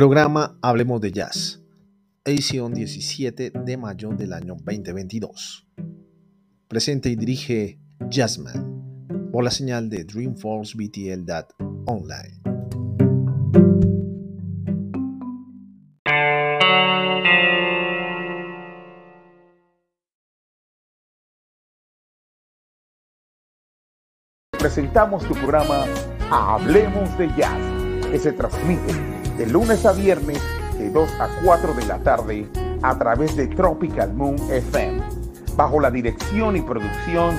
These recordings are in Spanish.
Programa Hablemos de Jazz, edición 17 de mayo del año 2022. Presente y dirige Jazzman por la señal de Dreamforce BTL Online. presentamos tu programa Hablemos de Jazz, que se transmite de lunes a viernes de 2 a 4 de la tarde a través de Tropical Moon FM, bajo la dirección y producción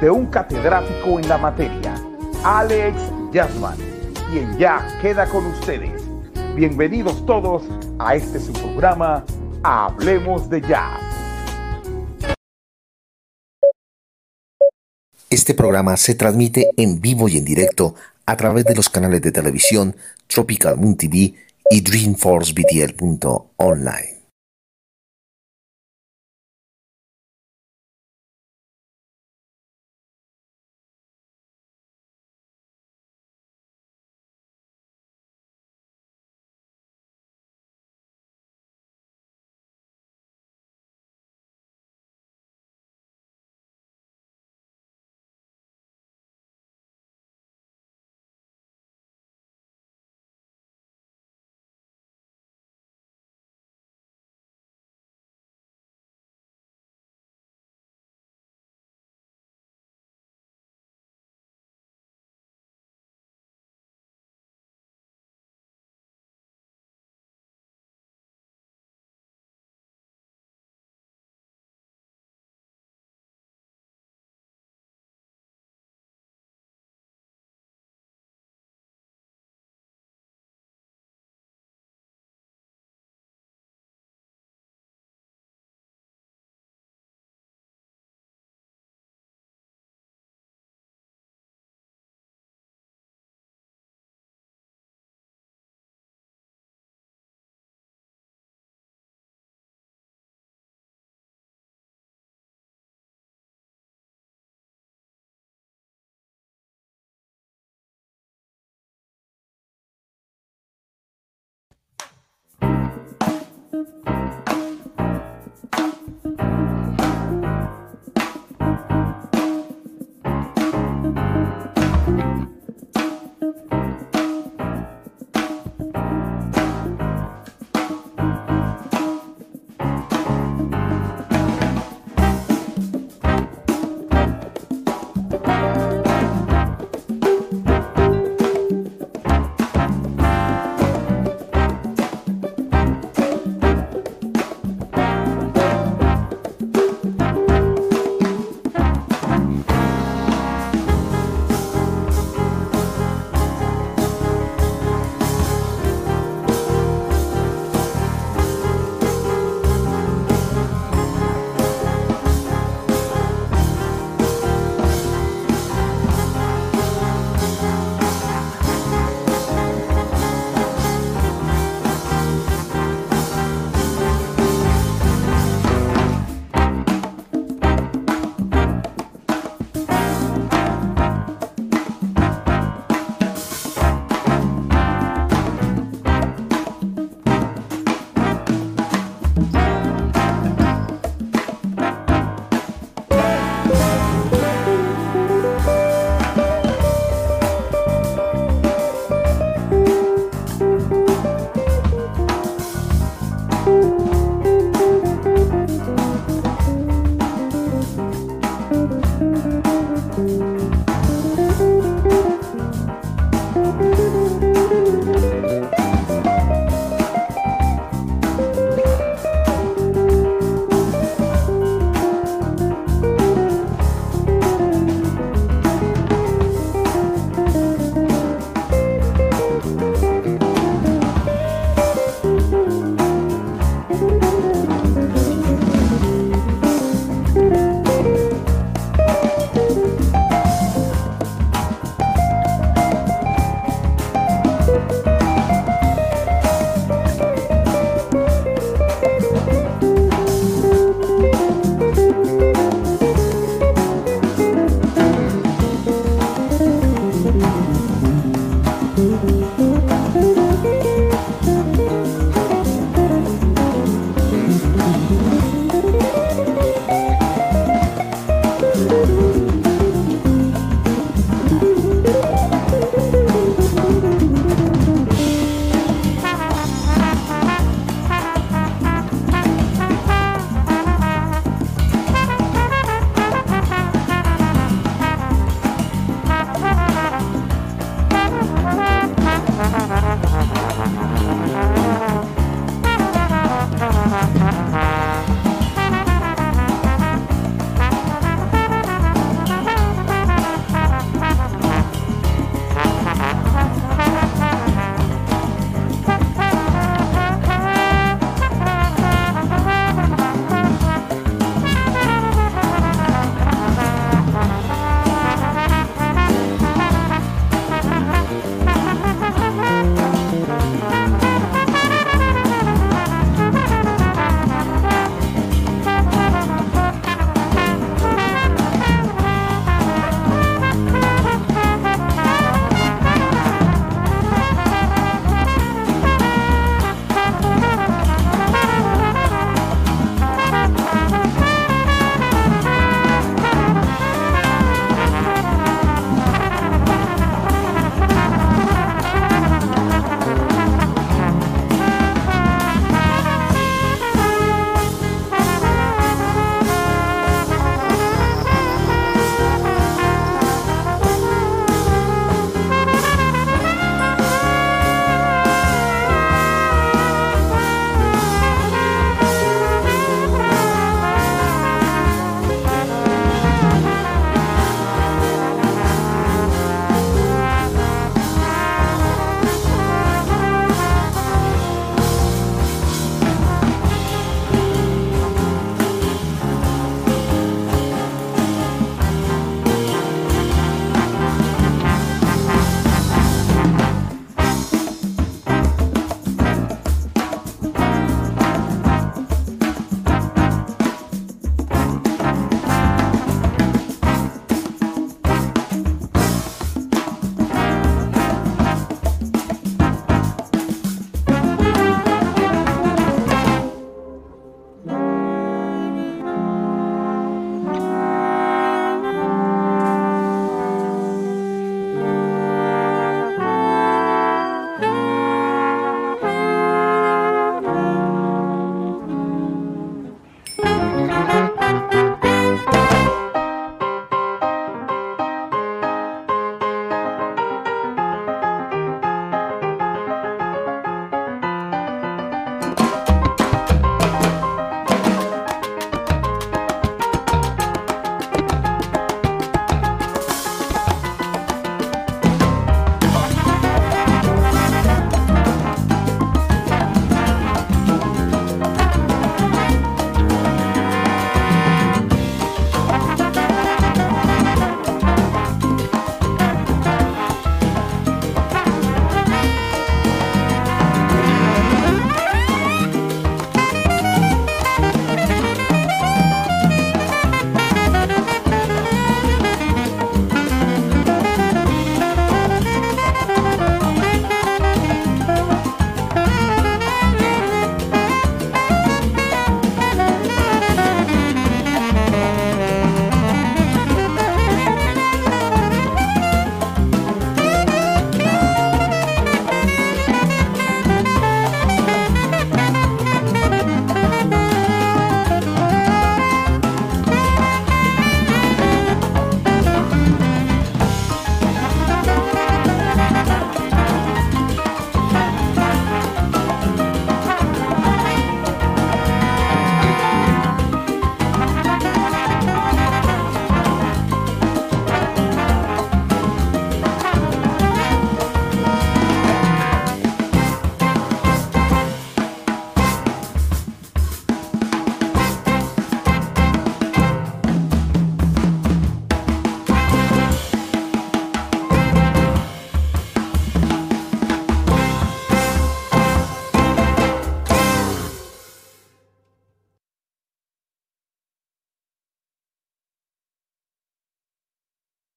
de un catedrático en la materia, Alex Jazzman, quien ya queda con ustedes. Bienvenidos todos a este su programa Hablemos de Jazz. Este programa se transmite en vivo y en directo a través de los canales de televisión Tropical Moon TV y DreamforceBTL.online. Thank you.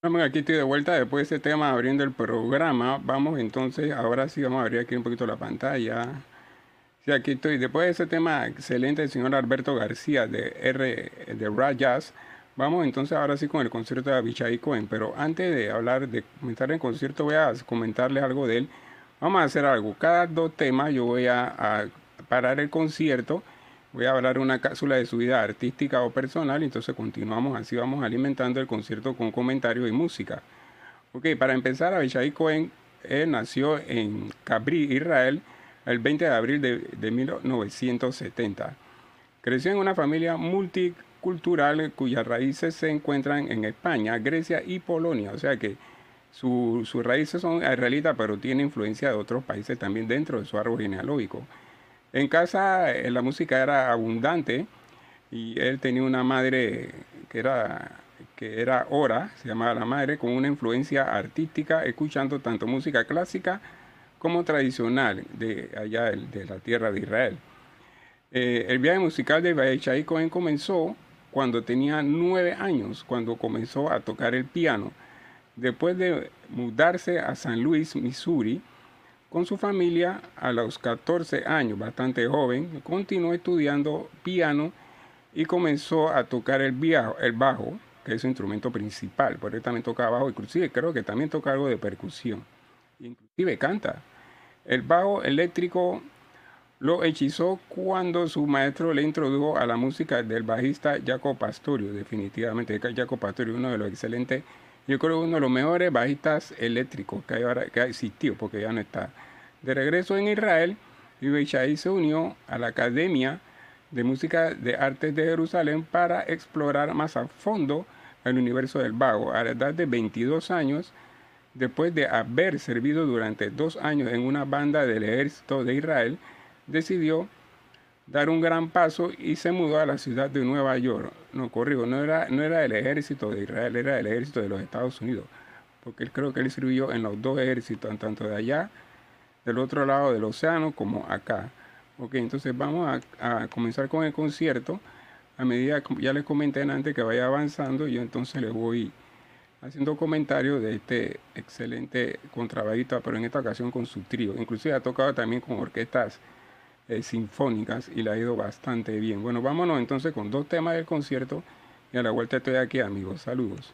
Aquí estoy de vuelta después de ese tema abriendo el programa. Vamos entonces, ahora sí vamos a abrir aquí un poquito la pantalla. Sí, aquí estoy. Después de ese tema excelente del señor Alberto García de R de Rayas, vamos entonces ahora sí con el concierto de Abichai Cohen. Pero antes de hablar, de comentar el concierto, voy a comentarles algo de él. Vamos a hacer algo. Cada dos temas yo voy a, a parar el concierto voy a hablar una cápsula de su vida artística o personal, entonces continuamos así, vamos alimentando el concierto con comentarios y música. Ok, para empezar, Abishai Cohen nació en Cabri, Israel, el 20 de abril de, de 1970. Creció en una familia multicultural cuyas raíces se encuentran en España, Grecia y Polonia, o sea que sus raíces son israelitas, pero tiene influencia de otros países también dentro de su árbol genealógico. En casa eh, la música era abundante y él tenía una madre que era, que era Ora, se llamaba la madre, con una influencia artística, escuchando tanto música clásica como tradicional de allá de, la tierra de Israel. Eh, el viaje musical de Baechai Cohen comenzó cuando tenía nueve años, cuando comenzó a tocar el piano. Después de mudarse a San Luis, Missouri, con su familia a los 14 años, bastante joven, continuó estudiando piano y comenzó a tocar el, el bajo, que es su instrumento principal, porque él también toca bajo, inclusive creo que también toca algo de percusión, inclusive canta. El bajo eléctrico lo hechizó cuando su maestro le introdujo a la música del bajista Jaco Pastorio, definitivamente Jaco Pastorio, uno de los excelentes, yo creo uno de los mejores bajistas eléctricos que, que ha existido, porque ya no está. De regreso en Israel, Ibishai se unió a la Academia de Música de Artes de Jerusalén para explorar más a fondo el universo del vago. A la edad de 22 años, después de haber servido durante dos años en una banda del ejército de Israel, decidió dar un gran paso y se mudó a la ciudad de Nueva York. No, corrijo, no era, no era el ejército de Israel, era el ejército de los Estados Unidos, porque creo que él sirvió en los dos ejércitos, tanto de allá del otro lado del océano como acá. Ok, entonces vamos a, comenzar con el concierto. A medida que ya les comenté antes que vaya avanzando, yo entonces les voy haciendo comentarios de este excelente contrabajista, pero en esta ocasión con su trío. Inclusive ha tocado también con orquestas eh, sinfónicas y le ha ido bastante bien. Bueno, vámonos entonces con dos temas del concierto y a la vuelta estoy aquí amigos. Saludos.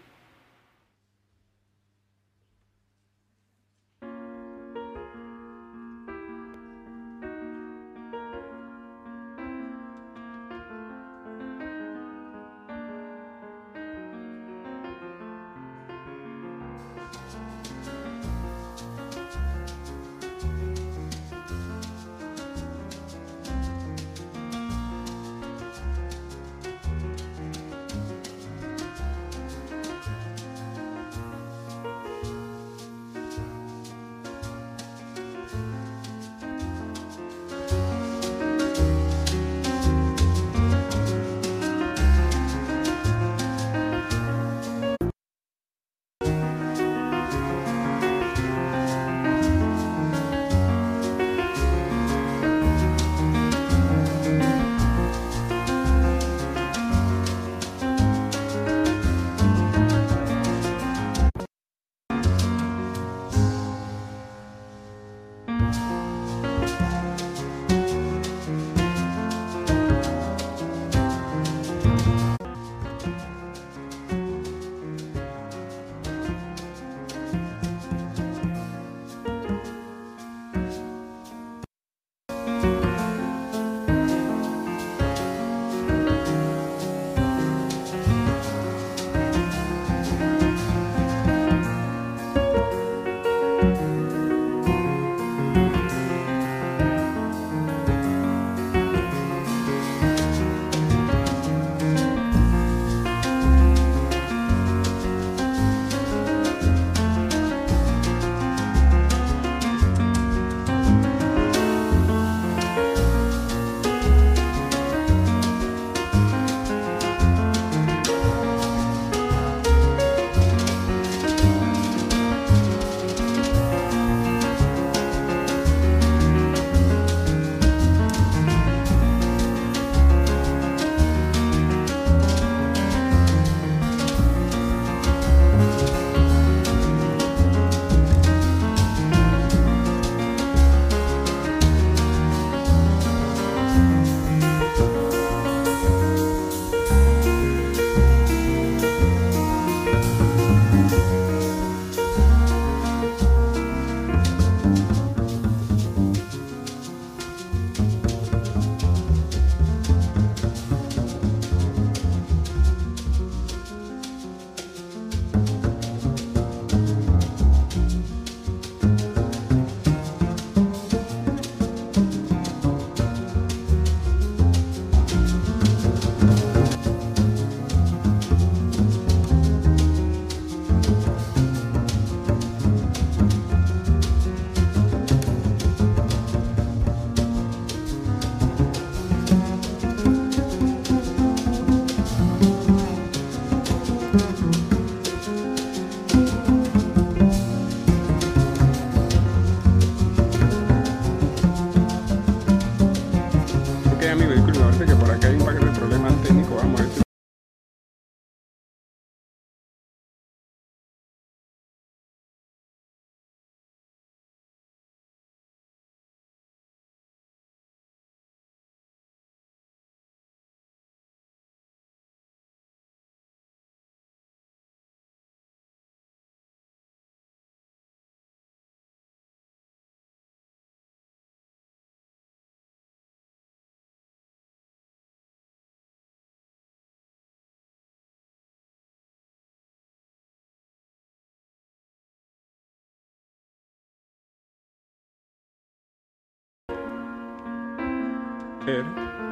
mujer.